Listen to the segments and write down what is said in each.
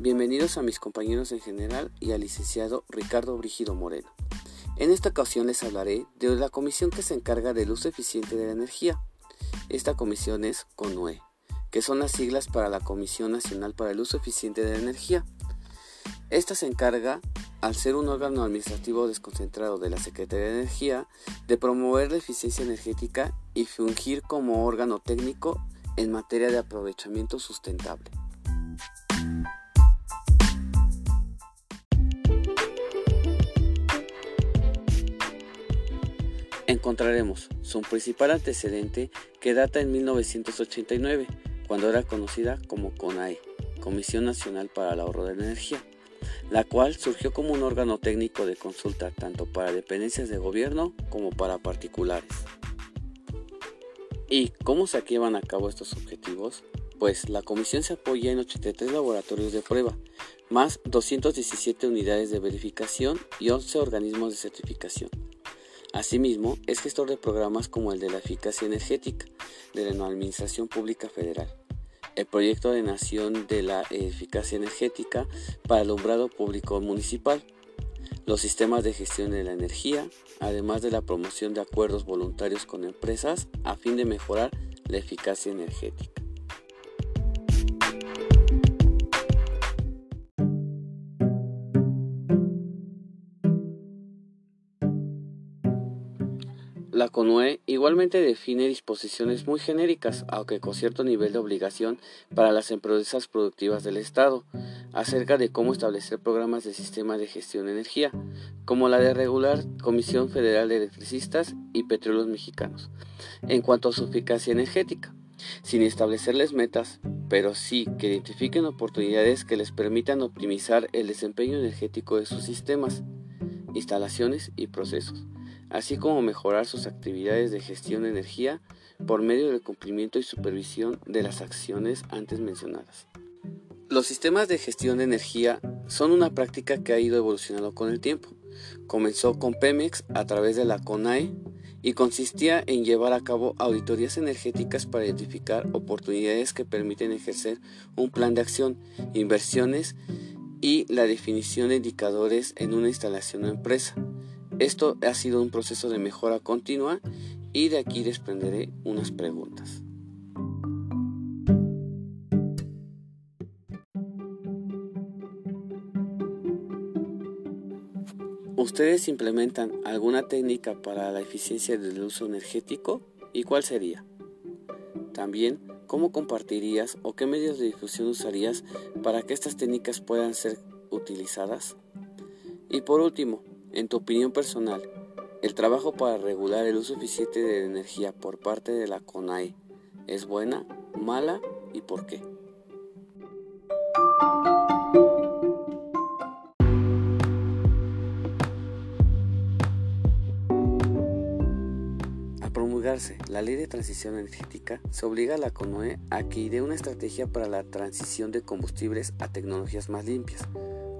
Bienvenidos a mis compañeros en general y al licenciado Ricardo Brígido Moreno. En esta ocasión les hablaré de la comisión que se encarga del uso eficiente de la energía. Esta comisión es CONUE, que son las siglas para la Comisión Nacional para el Uso Eficiente de la Energía. Esta se encarga, al ser un órgano administrativo desconcentrado de la Secretaría de Energía, de promover la eficiencia energética y fungir como órgano técnico en materia de aprovechamiento sustentable. Encontraremos su principal antecedente que data en 1989, cuando era conocida como CONAE, Comisión Nacional para el Ahorro de Energía, la cual surgió como un órgano técnico de consulta tanto para dependencias de gobierno como para particulares. ¿Y cómo se llevan a cabo estos objetivos? Pues la comisión se apoya en 83 laboratorios de prueba, más 217 unidades de verificación y 11 organismos de certificación. Asimismo, es gestor de programas como el de la eficacia energética de la Administración Pública Federal, el proyecto de nación de la eficacia energética para el alumbrado público municipal, los sistemas de gestión de la energía, además de la promoción de acuerdos voluntarios con empresas a fin de mejorar la eficacia energética. La CONUE igualmente define disposiciones muy genéricas, aunque con cierto nivel de obligación para las empresas productivas del Estado, acerca de cómo establecer programas de sistema de gestión de energía, como la de regular Comisión Federal de Electricistas y Petróleos Mexicanos, en cuanto a su eficacia energética, sin establecerles metas, pero sí que identifiquen oportunidades que les permitan optimizar el desempeño energético de sus sistemas, instalaciones y procesos así como mejorar sus actividades de gestión de energía por medio del cumplimiento y supervisión de las acciones antes mencionadas. Los sistemas de gestión de energía son una práctica que ha ido evolucionando con el tiempo. Comenzó con Pemex a través de la CONAE y consistía en llevar a cabo auditorías energéticas para identificar oportunidades que permiten ejercer un plan de acción, inversiones y la definición de indicadores en una instalación o empresa. Esto ha sido un proceso de mejora continua y de aquí desprenderé unas preguntas. ¿Ustedes implementan alguna técnica para la eficiencia del uso energético? ¿Y cuál sería? También, ¿cómo compartirías o qué medios de difusión usarías para que estas técnicas puedan ser utilizadas? Y por último, en tu opinión personal, ¿el trabajo para regular el uso eficiente de energía por parte de la CONAE es buena, mala y por qué? La Ley de Transición Energética, se obliga a la CONAE a que idee una estrategia para la transición de combustibles a tecnologías más limpias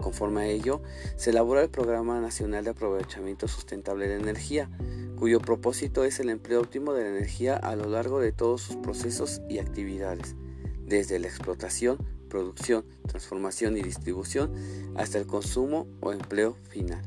Conforme a ello, se elabora el Programa Nacional de Aprovechamiento Sustentable de Energía, cuyo propósito es el empleo óptimo de la energía a lo largo de todos sus procesos y actividades, desde la explotación, producción, transformación y distribución hasta el consumo o empleo final.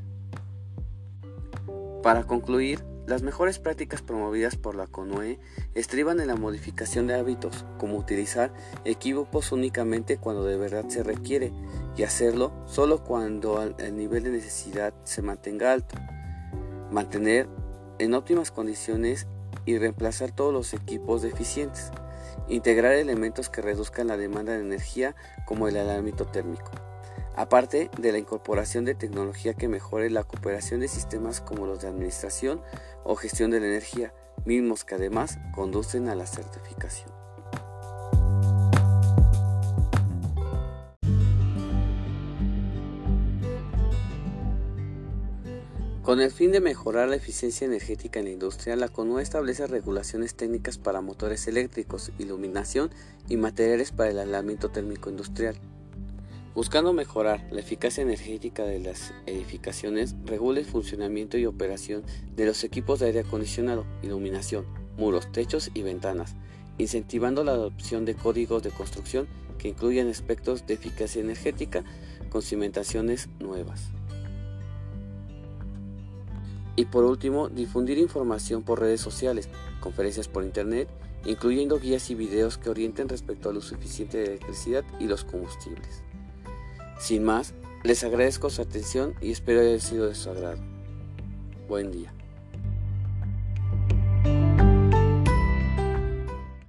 Para concluir, las mejores prácticas promovidas por la CONUE estriban en la modificación de hábitos, como utilizar equívocos únicamente cuando de verdad se requiere y hacerlo solo cuando el nivel de necesidad se mantenga alto, mantener en óptimas condiciones y reemplazar todos los equipos deficientes, integrar elementos que reduzcan la demanda de energía como el alarmito térmico aparte de la incorporación de tecnología que mejore la cooperación de sistemas como los de administración o gestión de la energía, mismos que además conducen a la certificación. Con el fin de mejorar la eficiencia energética en la industria, la CONUE establece regulaciones técnicas para motores eléctricos, iluminación y materiales para el aislamiento térmico industrial. Buscando mejorar la eficacia energética de las edificaciones, regula el funcionamiento y operación de los equipos de aire acondicionado, iluminación, muros, techos y ventanas, incentivando la adopción de códigos de construcción que incluyan aspectos de eficacia energética con cimentaciones nuevas. Y por último, difundir información por redes sociales, conferencias por internet, incluyendo guías y videos que orienten respecto al uso eficiente de electricidad y los combustibles. Sin más, les agradezco su atención y espero haya sido de su agrado. Buen día.